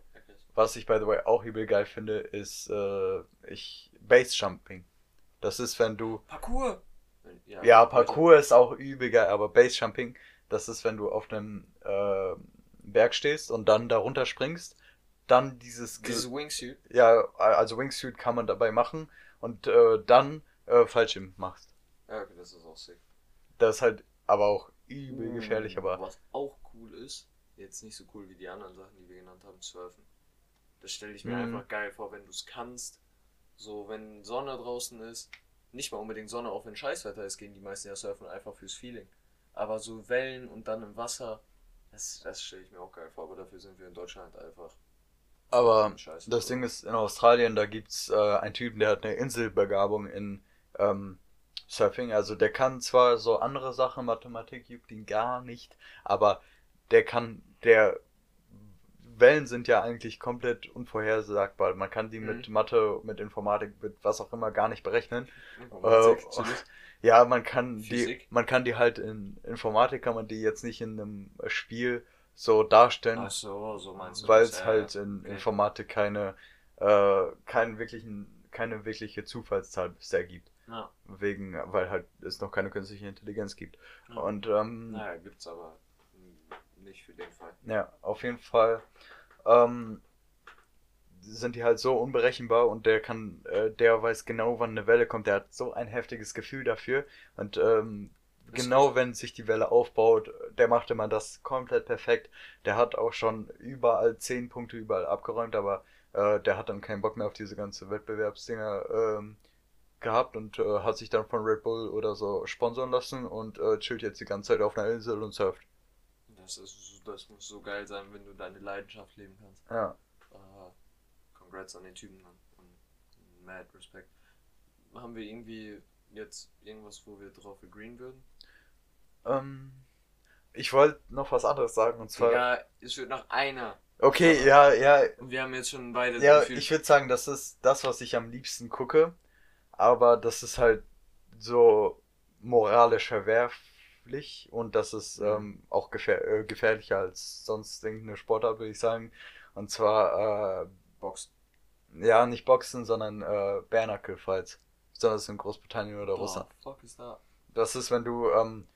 Was ich by the way auch übel geil finde, ist äh, ich Base Jumping. Das ist, wenn du Parkour! ja, Parkour ist auch übel geil, aber Base Jumping, das ist, wenn du auf einem äh, Berg stehst und dann da runter springst, dann dieses, Dieses Wingsuit. ja, also Wingsuit kann man dabei machen und äh, dann äh, Fallschirm machst. Ja, okay, das ist auch sick. Das ist halt aber auch übel gefährlich, Mm, aber Was auch cool ist, jetzt nicht so cool wie die anderen Sachen, die wir genannt haben, surfen. Das stelle ich mir Mhm. einfach geil vor, wenn du es kannst. So, wenn Sonne draußen ist, nicht mal unbedingt Sonne, auch wenn Scheißwetter ist, gehen die meisten ja surfen einfach fürs Feeling. Aber so Wellen und dann im Wasser, das, das stelle ich mir auch geil vor, aber dafür sind wir in Deutschland einfach. aber Scheiße. das Ding ist, in Australien, da gibt's äh, einen Typen, der hat eine Inselbegabung in ähm, Surfing. Also der kann zwar so andere Sachen, Mathematik juckt ihn gar nicht, aber der kann, der Wellen sind ja eigentlich komplett unvorhersagbar. Man kann die Mhm. mit Mathe, mit Informatik, mit was auch immer gar nicht berechnen. Äh. Ja, man kann die, Physik? man kann die halt in Informatik kann man die jetzt nicht in einem Spiel so darstellen, Ach so, so meinst du. weil es ja, halt in Okay. Informatik keine, äh, keinen wirklichen, keine wirkliche Zufallszahl bisher gibt. Ja, Wegen, weil halt es noch keine künstliche Intelligenz gibt. Ja. Und ähm, naja, gibt's aber nicht für den Fall. ja, auf jeden Fall ähm, sind die halt so unberechenbar und der kann, äh, der weiß genau, wann eine Welle kommt. Der hat so ein heftiges Gefühl dafür und ähm, genau wenn sich die Welle aufbaut, der macht immer das komplett perfekt. Der hat auch schon überall zehn Punkte überall abgeräumt, aber äh, der hat dann keinen Bock mehr auf diese ganze Wettbewerbsdinger ähm, gehabt und äh, hat sich dann von Red Bull oder so sponsern lassen und äh, chillt jetzt die ganze Zeit auf einer Insel und surft. Das, ist, das muss so geil sein, wenn du deine Leidenschaft leben kannst. Ja. Äh, congrats an den Typen Mann. und mad Respekt. Haben wir irgendwie jetzt irgendwas, wo wir drauf agreeen würden? Ähm, ich wollte noch was anderes sagen und zwar. Ja, es wird noch einer. Okay, ja, ja, wir haben jetzt schon beide ja, gefühlt- ich würde sagen, das ist das, was ich am liebsten gucke, aber das ist halt so moralisch verwerflich und das ist Mhm. ähm, auch gefähr äh, gefährlicher als sonst irgendeine Sportart, würde ich sagen. Und zwar, äh, ja, nicht Boxen, sondern äh, Bare Fights. Besonders in Großbritannien oder Russland. Boah, fuck ist da. Das ist, wenn du ähm,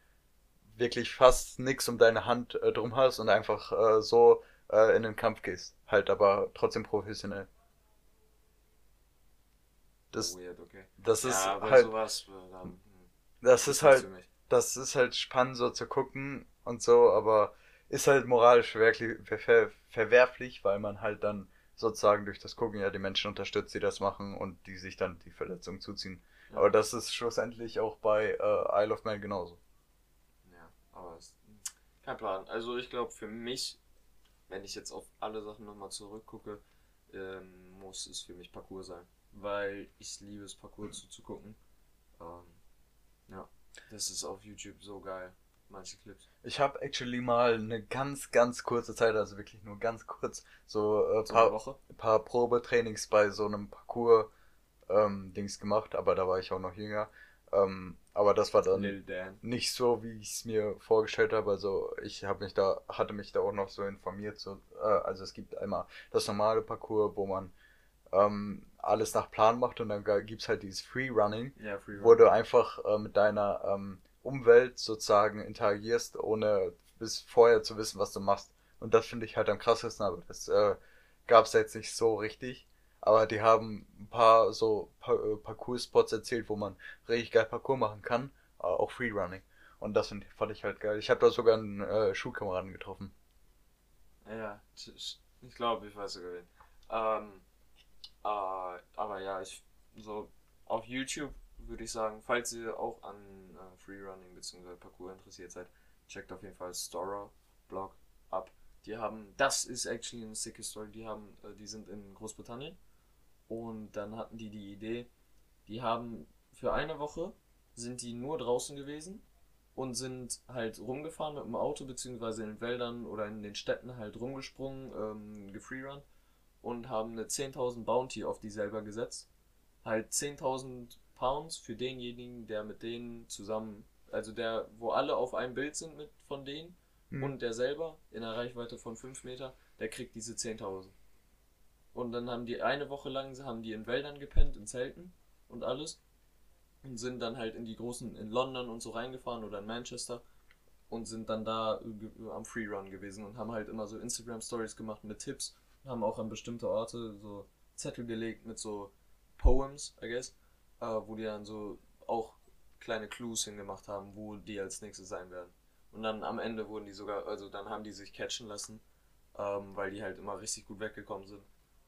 wirklich fast nichts um deine Hand äh, drum hast und einfach äh, so äh, in den Kampf gehst. Halt aber trotzdem professionell. Das, Weird, okay. das Ja, ist halt, sowas, äh, dann, hm, das ist halt. Das ist halt spannend so zu gucken und so, aber ist halt moralisch ver, ver, verwerflich, weil man halt dann sozusagen durch das Gucken ja die Menschen unterstützt, die das machen und die sich dann die Verletzung zuziehen. Ja. Aber das ist schlussendlich auch bei äh, Isle of Man genauso. Ja, aber es, kein Plan. Also ich glaube für mich, wenn ich jetzt auf alle Sachen nochmal zurückgucke, ähm, muss es für mich Parcours sein. Weil ich liebe es, Parcours zuzugucken. Ähm, ja, das ist auf YouTube so geil. Manche Clips. Ich habe actually mal eine ganz, ganz kurze Zeit, also wirklich nur ganz kurz, so äh, So paar, Woche. paar Probetrainings bei so einem Parcours ähm, Dings gemacht, aber da war ich auch noch jünger. Ähm, aber das war dann nicht so, wie ich es mir vorgestellt habe. Also ich habe mich da, hatte mich da auch noch so informiert. So, äh, also es gibt einmal das normale Parcours, wo man ähm, alles nach Plan macht und dann gibt's halt dieses Freerunning, Ja, Free wo du einfach äh, mit deiner ähm, Umwelt sozusagen interagierst, ohne bis vorher zu wissen, was du machst. Und das finde ich halt am krassesten, aber das äh, gab es jetzt nicht so richtig. Aber die haben ein paar so pa äh, Parcours-Spots erzählt, wo man richtig geil Parcours machen kann, äh, auch Freerunning. Und das find, fand ich halt geil. Ich habe da sogar einen äh, Schulkameraden getroffen. Ja, ich glaube, ich weiß sogar wen. Ähm, äh, aber ja, ich so auf YouTube würde ich sagen, falls ihr auch an äh, Freerunning bzw. Parkour interessiert seid, checkt auf jeden Fall Storer Blog ab. Die haben, das ist actually eine sicke Story. Die haben, äh, die sind in Großbritannien und dann hatten die die Idee, die haben für eine Woche sind die nur draußen gewesen und sind halt rumgefahren mit dem Auto, beziehungsweise in den Wäldern oder in den Städten halt rumgesprungen, ähm, gefreerun und haben eine 10.000 Bounty auf die selber gesetzt. Halt 10.000 Pounds für denjenigen, der mit denen zusammen, also der, wo alle auf einem Bild sind mit von denen Mhm. und der selber in einer Reichweite von 5 Meter, der kriegt diese 10.000. Und dann haben die eine Woche lang, haben die in Wäldern gepennt, in Zelten und alles und sind dann halt in die großen, in London und so reingefahren oder in Manchester und sind dann da ge- am Freerun gewesen und haben halt immer so Instagram Stories gemacht mit Tipps, haben auch an bestimmte Orte so Zettel gelegt mit so Poems, I guess, äh, wo die dann so auch kleine Clues hingemacht haben, wo die als nächstes sein werden. Und dann am Ende wurden die sogar, also dann haben die sich catchen lassen, ähm, weil die halt immer richtig gut weggekommen sind.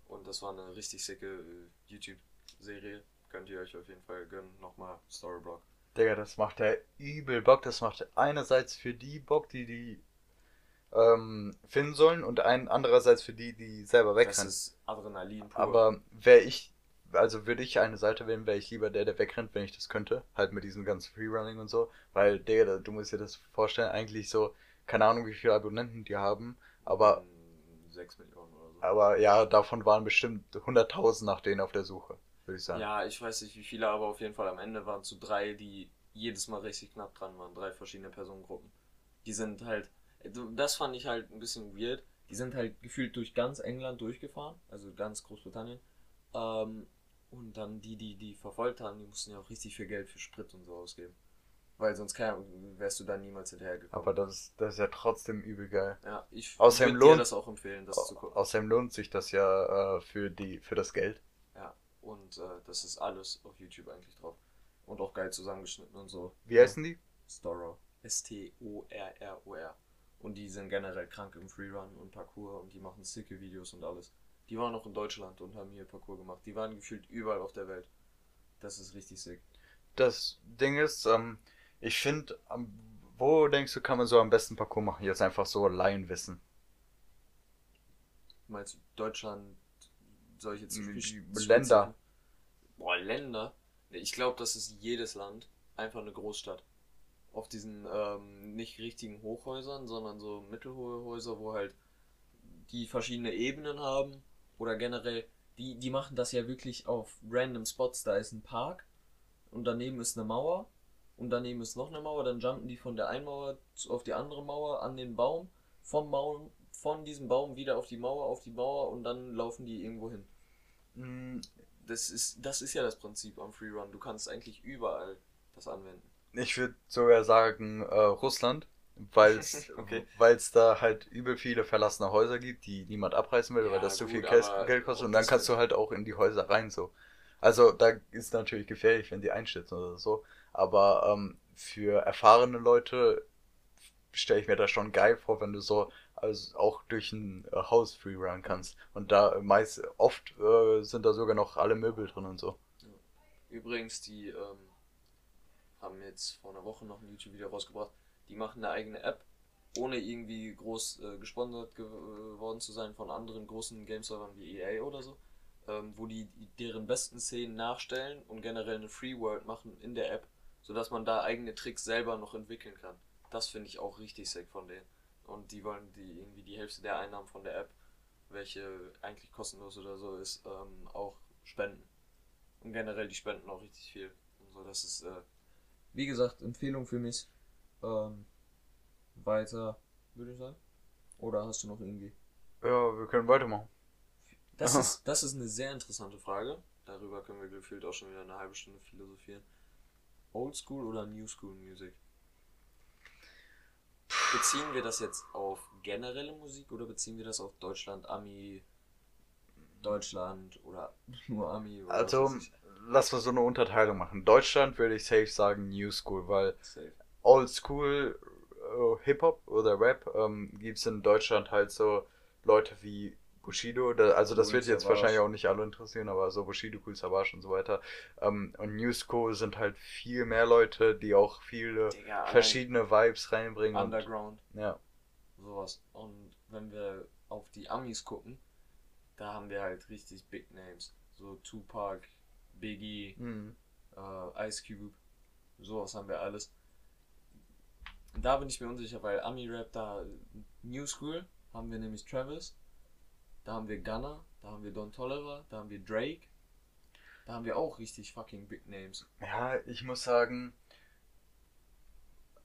Und das war eine richtig sicke äh, YouTube-Serie. Könnt ihr euch auf jeden Fall gönnen. Nochmal Storyblock. Digga, das macht ja übel Bock. Das macht einerseits für die Bock, die die ähm, finden sollen und ein andererseits für die, die selber Das wegrennen. ist Adrenalin pur. Aber wäre ich, also würde ich eine Seite wählen, wäre ich lieber der, der wegrennt, wenn ich das könnte. Halt mit diesem ganzen Freerunning und so. Weil, Digga, du musst dir das vorstellen, eigentlich so, keine Ahnung, wie viele Abonnenten die haben. Aber, Mm, 6 Millionen oder so. aber ja, davon waren bestimmt 100.000 nach denen auf der Suche, würde ich sagen. Ja, ich weiß nicht wie viele, aber auf jeden Fall am Ende waren es so drei, die jedes Mal richtig knapp dran waren. Drei verschiedene Personengruppen. Die sind halt, das fand ich halt ein bisschen weird. Die sind halt gefühlt durch ganz England durchgefahren, also ganz Großbritannien. Ähm, und dann die, die die verfolgt haben, die mussten ja auch richtig viel Geld für Sprit und so ausgeben. Weil sonst kein, wärst du da niemals hinterhergekommen. Aber das, ist- das ist ja trotzdem übel geil. ja, ich Außerdem würde dir das auch empfehlen, das zu gucken. Außerdem lohnt sich das ja äh, für die, für das Geld. Ja, und äh, das ist alles auf YouTube eigentlich drauf. Und auch geil zusammengeschnitten und so. Wie heißen die? Storrow. S-T-O-R-R-O-R. Und die sind generell krank im Freerun und Parkour und die machen sicke Videos und alles. Die waren noch in Deutschland und haben hier Parkour gemacht. Die waren gefühlt überall auf der Welt. Das ist richtig sick. Das Ding ist, ähm, ich finde, wo denkst du, kann man so am besten Parcours machen? Jetzt einfach so Laienwissen. Meinst du Deutschland, spez- Länder. Boah, Länder? Ich glaube, das ist jedes Land einfach eine Großstadt. Auf diesen ähm, nicht richtigen Hochhäusern, sondern so mittelhohe Häuser, wo halt die verschiedene Ebenen haben. Oder generell, die, die machen das ja wirklich auf random Spots. Da ist ein Park und daneben ist eine Mauer und daneben ist noch eine Mauer. Dann jumpen die von der einen Mauer auf die andere Mauer an den Baum, vom Baum, von diesem Baum wieder auf die Mauer, auf die Mauer und dann laufen die irgendwo hin. Mm, Das ist, das ist ja das Prinzip am Freerun. Du kannst eigentlich überall das anwenden. Ich würde sogar sagen äh, Russland, weil es Okay. da halt übel viele verlassene Häuser gibt, die niemand abreißen will, Ja, weil das zu gut, viel Geld Geld kostet. Und dann kannst du halt auch in die Häuser rein so. Also da ist natürlich gefährlich, wenn die einstürzen oder so. Aber ähm, für erfahrene Leute stelle ich mir das schon geil vor, wenn du so also auch durch ein äh, Haus freerun kannst. Und da meist oft äh, sind da sogar noch alle Möbel drin und so. Übrigens, die ähm, haben jetzt vor einer Woche noch ein YouTube-Video rausgebracht. Die machen eine eigene App, ohne irgendwie groß äh, gesponsert geworden zu sein von anderen großen Game-Servern wie EA oder so. Ähm, wo die deren besten Szenen nachstellen und generell eine Free World machen in der App, sodass man da eigene Tricks selber noch entwickeln kann. Das finde ich auch richtig sick von denen. Und die wollen die irgendwie die Hälfte der Einnahmen von der App, welche eigentlich kostenlos oder so ist, ähm, auch spenden. Und generell die spenden auch richtig viel. Und so, das ist, äh, wie gesagt, Empfehlung für mich. Ähm, weiter, würde ich sagen. Oder hast du noch irgendwie? Ja, wir können weitermachen. Das ist, das ist eine sehr interessante Frage. Darüber können wir gefühlt auch schon wieder eine halbe Stunde philosophieren. Old School oder New School Music? Beziehen wir das jetzt auf generelle Musik oder beziehen wir das auf Deutschland, Ami, Deutschland oder nur Ami? Oder also, lass mal so eine Unterteilung machen. Deutschland würde ich safe sagen New School, weil safe. Old School uh, Hip-Hop oder Rap ähm, gibt es in Deutschland halt so Leute wie Bushido, da, also das cool wird jetzt Savage. wahrscheinlich auch nicht alle interessieren, aber so Bushido, Cool Savage und so weiter. Ähm, und New School sind halt viel mehr Leute, die auch viele Digga, verschiedene Vibes reinbringen. Underground. Und, ja. Sowas. Und wenn wir auf die Amis gucken, da haben wir halt richtig Big Names. So Tupac, Biggie, mhm. äh, Ice Cube, sowas haben wir alles. Da bin ich mir unsicher, weil Ami-Rap da New School haben wir nämlich Travis, da haben wir Gunner, da haben wir Don Tolliver, da haben wir Drake. Da haben wir auch richtig fucking Big Names. Ja, ich muss sagen,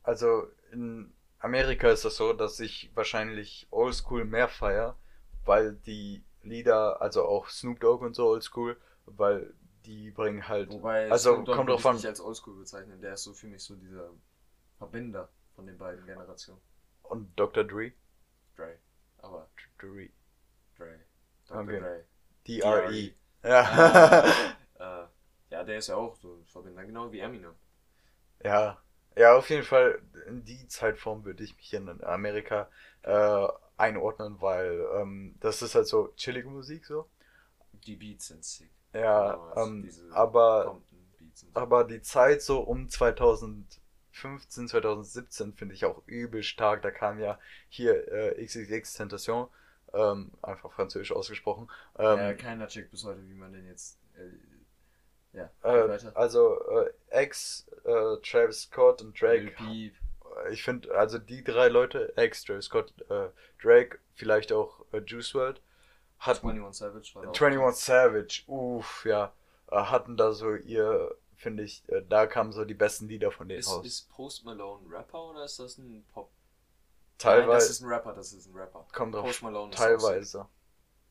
also in Amerika ist das so, dass ich wahrscheinlich Oldschool mehr feier, weil die Lieder, also auch Snoop Dogg und so Oldschool, weil die bringen halt. Wobei also kommt drauf an. Ich als Oldschool bezeichnen, der ist so für mich so dieser Verbinder von den beiden Generationen. Und Dr. Dre? Dre, aber Dre. Dre. Dr. Okay. Dre. D-R-E. Ja. äh, ja, der ist ja auch so ein Verbinder, genau wie Eminem. Ja. Ja, auf jeden Fall, in die Zeitform würde ich mich in Amerika äh, einordnen, weil ähm, das ist halt so chillige Musik so. Die Beats sind sick. Ja, ähm, aber, aber die Zeit so um 2015, 2017 finde ich auch übel stark. Da kam ja hier äh, XXX Tentation ähm, einfach französisch ausgesprochen. Ähm, ja, keiner checkt bis heute, wie man den jetzt. Äh, ja, äh, also äh, X, äh, Travis Scott und Drake. Ich finde, also die drei Leute, X, Travis Scott, äh, Drake, vielleicht auch äh, Juice WRLD, hatten. 21 Savage war 21 Savage, uff, ja. hatten da so ihr, finde ich, da kamen so die besten Lieder von denen ist, raus. Ist Post Malone Rapper oder ist das ein Pop? Teilweise. Nein, das ist ein Rapper, das ist ein Rapper. Kommt drauf. Post Malone teilweise.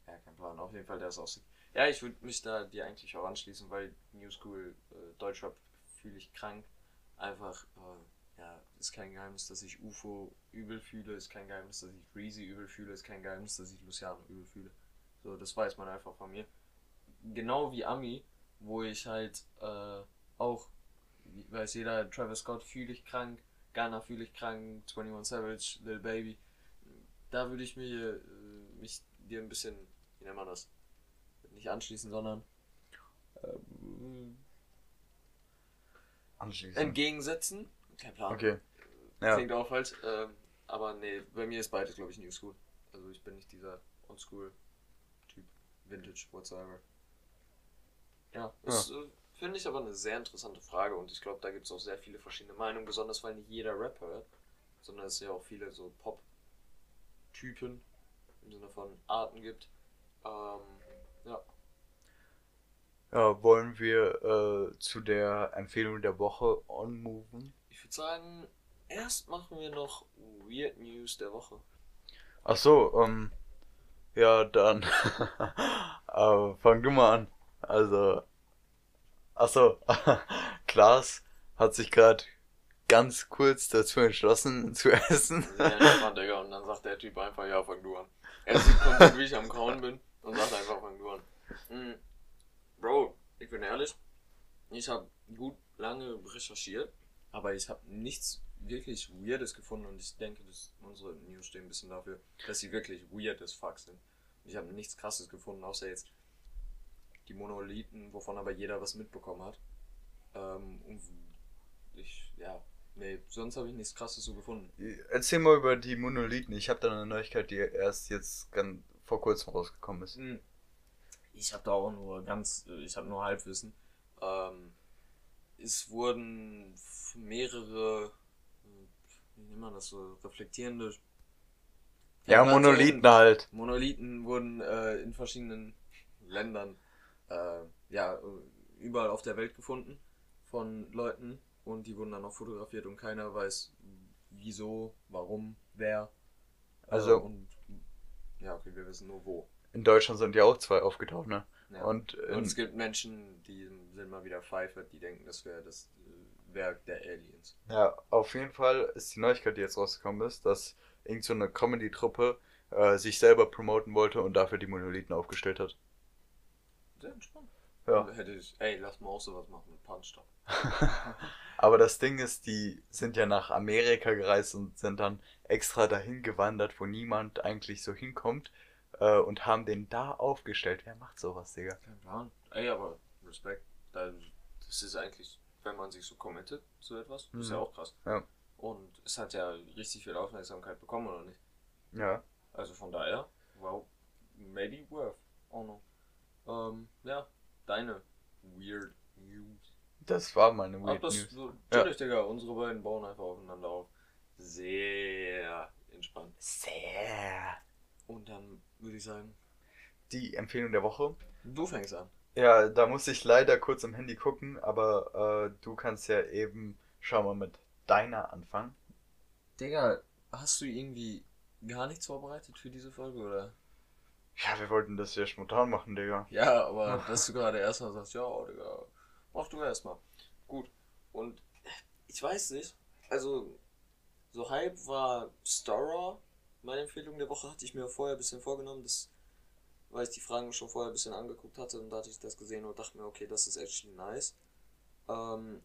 Ja, kein Plan. Auf jeden Fall, der ist auch sick. Ja, ich würde mich da dir eigentlich auch anschließen, weil New School äh, Deutschrap fühle ich krank. Einfach, äh, ja, ist kein Geheimnis, dass ich UFO übel fühle, ist kein Geheimnis, dass ich Breezy übel fühle, ist kein Geheimnis, dass ich Luciano übel fühle. So, das weiß man einfach von mir. Genau wie Ami, wo ich halt äh, auch, weiß jeder, Travis Scott fühle ich krank, Ghana fühle ich krank, 21 Savage, Lil Baby. Da würde ich mir, äh, mich dir ein bisschen, wie nennt man das? Nicht anschließen, sondern ähm, anschließen. entgegensetzen. Kein Plan. Okay. Ja. Klingt auch falsch. Ähm, aber nee, bei mir ist beides, glaube ich, New School. Also ich bin nicht dieser Oldschool-Typ. Vintage, whatsoever. Ja, ist, ja. Äh, Finde ich aber eine sehr interessante Frage und ich glaube, da gibt es auch sehr viele verschiedene Meinungen, besonders weil nicht jeder Rap hört, sondern es ja auch viele so Pop-Typen im Sinne von Arten gibt. Ähm, ja. Ja, wollen wir äh, zu der Empfehlung der Woche onmoven? Ich würde sagen, erst machen wir noch Weird News der Woche. Ach so, ähm, ja, dann äh, fang du mal an. Also, Achso, Klaas hat sich gerade ganz kurz dazu entschlossen zu essen. Ja, entspannt, Digga. Und dann sagt der Typ einfach, ja, fang du an. Er sieht komplett, wie ich am Kauen bin und sagt einfach, fang du an. Mhm. Bro, ich bin ehrlich, ich habe gut lange recherchiert, aber ich habe nichts wirklich Weirdes gefunden und ich denke, dass unsere News stehen ein bisschen dafür, dass sie wirklich weird as fuck sind. Ich habe nichts krasses gefunden, außer jetzt die Monolithen, wovon aber jeder was mitbekommen hat. Ähm, und ich, ja, nee, sonst habe ich nichts krasses so gefunden. Erzähl mal über die Monolithen. Ich habe da eine Neuigkeit, die erst jetzt ganz vor kurzem rausgekommen ist. Hm. Ich habe da auch nur ganz, ich habe nur Halbwissen. Ähm, es wurden mehrere, nennt man das so, reflektierende Ja, Monolithen halt. Monolithen wurden äh, in verschiedenen Ländern, äh, ja, überall auf der Welt gefunden von Leuten und die wurden dann auch fotografiert und keiner weiß wieso, warum, wer. Äh, Also- und ja, okay, wir wissen nur wo. In Deutschland sind ja auch zwei aufgetaucht, ne? Ja. Und, Und es gibt Menschen, die sind mal wieder Pfeife, die denken, das wäre das äh, Werk der Aliens. ja, auf jeden Fall ist die Neuigkeit, die jetzt rausgekommen ist, dass irgend so eine Comedy-Truppe äh, sich selber promoten wollte und dafür die Monolithen aufgestellt hat. Sehr entspannt. Ja. Hätte ich, ey, lass mal auch sowas machen mit Punch-Stop. Aber das Ding ist, die sind ja nach Amerika gereist und sind dann extra dahin gewandert, wo niemand eigentlich so hinkommt äh, und haben den da aufgestellt. Wer macht sowas, Digga? Kein Plan. Ey, aber Respekt. Da- Das ist eigentlich, wenn man sich so committet zu etwas, ist Mhm. ja auch krass. Ja. Und es hat ja richtig viel Aufmerksamkeit bekommen, oder nicht? Ja. Also von daher, wow, maybe worth. Oh no. Ähm, ja, deine weird news. Das war meine Ach, Weird das News. so, chillig, Digga. Unsere beiden bauen einfach aufeinander auf. Sehr entspannt. Sehr. Und dann würde ich sagen, Die Empfehlung der Woche. du fängst an. Ja, da muss ich leider kurz im Handy gucken, aber äh, du kannst ja eben, schau mal, mit deiner anfangen. Digga, hast du irgendwie gar nichts vorbereitet für diese Folge, oder? Ja, wir wollten das ja spontan machen, Digga. Ja, aber dass du gerade erstmal sagst, ja, Digga, mach du erstmal. Gut. Und ich weiß nicht, also so halb war Stora meine Empfehlung der Woche, hatte ich mir vorher ein bisschen vorgenommen, das, weil ich die Fragen schon vorher ein bisschen angeguckt hatte und da hatte ich das gesehen und dachte mir, okay, das ist actually nice. Ähm,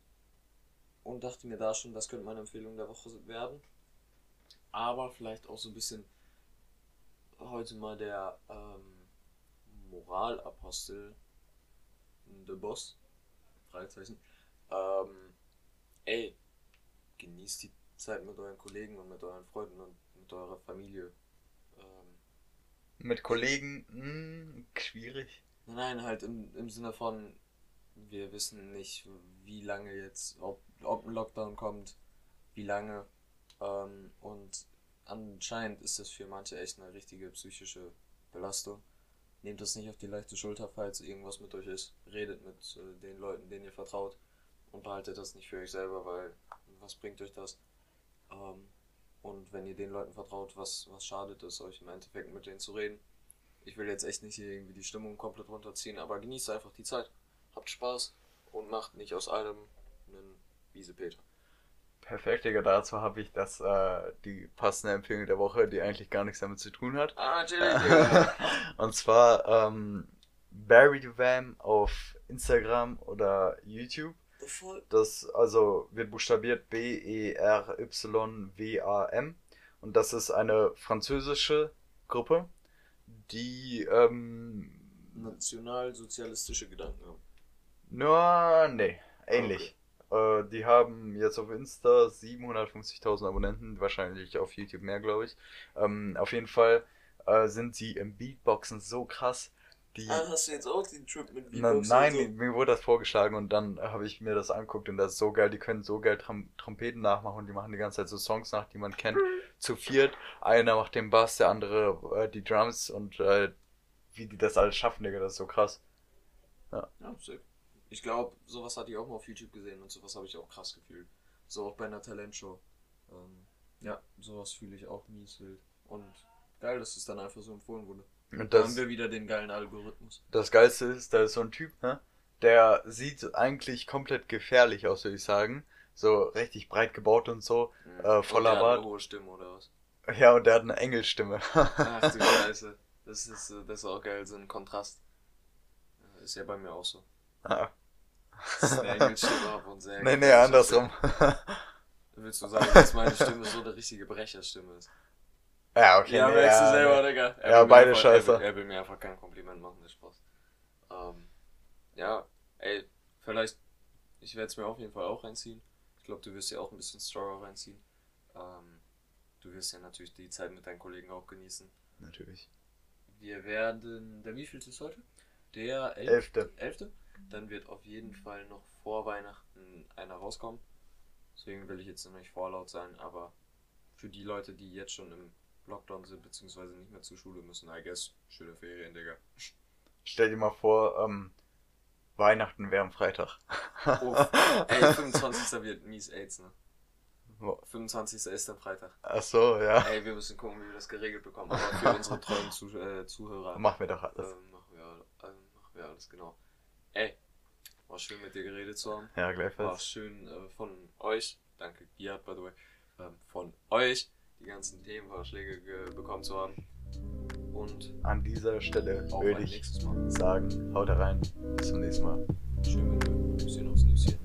und dachte mir da schon, das könnte meine Empfehlung der Woche werden. Aber vielleicht auch so ein bisschen heute mal der ähm, Moralapostel, The Boss, Fragezeichen. Ähm, ey, genießt die Zeit mit euren Kollegen und mit euren Freunden und mit eurer Familie. Mit Kollegen, mh, schwierig. nein, halt im, im Sinne von, wir wissen nicht, wie lange jetzt, ob, ob ein Lockdown kommt, wie lange. Ähm, und anscheinend ist das für manche echt eine richtige psychische Belastung. Nehmt das nicht auf die leichte Schulter, falls irgendwas mit euch ist. Redet mit äh, den Leuten, denen ihr vertraut. Und behaltet das nicht für euch selber, weil was bringt euch das? Ähm, und wenn ihr den Leuten vertraut, was, was schadet es euch im Endeffekt mit denen zu reden? Ich will jetzt echt nicht hier irgendwie die Stimmung komplett runterziehen, aber genießt einfach die Zeit. Habt Spaß und macht nicht aus allem einen Wiesepeter. Perfekt, Digga. Dazu habe ich das, äh, die passende Empfehlung der Woche, die eigentlich gar nichts damit zu tun hat. Ah, Digga. Und zwar ähm, Barry the Vam auf Instagram oder YouTube. Das also wird buchstabiert E B-E-R-Y-W-A-M. Und das ist eine französische Gruppe, die ähm, Nationalsozialistische Gedanken haben. nur, nee, ähnlich. Äh, die haben jetzt auf Insta 750.000 Abonnenten, wahrscheinlich auf YouTube mehr, glaube ich. Ähm, auf jeden Fall äh, sind sie im Beatboxen so krass. Die, Ah, hast du jetzt auch den Trip mit Na, Beatbox nein, und so? mir wurde das vorgeschlagen und dann habe ich mir das angeguckt und das ist so geil. Die können so geil Trom Trompeten nachmachen und die machen die ganze Zeit so Songs nach, die man kennt. Zu viert. Einer macht den Bass, der andere äh, die Drums und äh, wie die das alles schaffen, Digga, das ist so krass. Ja, sick. Ich glaube, sowas hatte ich auch mal auf YouTube gesehen und sowas habe ich auch krass gefühlt. So auch bei einer Talentshow. Ähm, ja, sowas fühle ich auch mies wild. Und geil, dass es dann einfach so empfohlen wurde. Und Da das, haben wir wieder den geilen Algorithmus. das Geilste ist, da ist so ein Typ, ne? Der sieht eigentlich komplett gefährlich aus, würde ich sagen. So richtig breit gebaut und so. Äh, voller Und der hat Bart. Eine hohe Stimme oder was? Ja, und der hat eine Engelstimme. Ach du Scheiße. Das ist, äh, das ist auch geil, so ein Kontrast. Äh, Ist ja bei mir auch so. Ah. Snaggle-Stimme habe und sehr. Nee, nee, andersrum. Willst du sagen, dass meine Stimme so eine richtige Brecherstimme ist? Ja, okay. ja, merkst du ja, selber. Digga. Er Ja, beide einfach, scheiße. Er will, er will mir einfach kein Kompliment machen, der Spaß. Ähm, ja, ey, vielleicht, ich werde es mir auf jeden Fall auch reinziehen. Ich glaube, du wirst ja auch ein bisschen Story reinziehen. Ähm, du wirst ja natürlich die Zeit mit deinen Kollegen auch genießen. Natürlich. Wir werden, der wievielte ist heute? Der elf- Elfte. elfte. Dann wird auf jeden Fall noch vor Weihnachten einer rauskommen. Deswegen will ich jetzt noch nicht vorlaut sein, aber für die Leute, die jetzt schon im Lockdown sind, beziehungsweise nicht mehr zur Schule müssen, I guess, schöne Ferien, Digga. Stell dir mal vor, ähm, Weihnachten wäre am Freitag. Uff. Ey, 25. wird mies AIDS, ne? Wo- 25. ist dann Freitag. Ach so, ja. Ey, wir müssen gucken, wie wir das geregelt bekommen. Aber für unsere treuen Zuh äh, Zuhörer Machen wir doch alles. ähm, machen, wir, ähm, machen wir alles, genau. Ey, war schön mit dir geredet zu haben. Ja, War gleichfalls. schön äh, von euch, danke Giat, by the way, ähm, von euch die ganzen Themenvorschläge bekommen zu haben. Und an dieser Stelle würde ich sagen, haut rein, bis zum nächsten Mal. Schön mit Nüsschen aufs Nüsschen.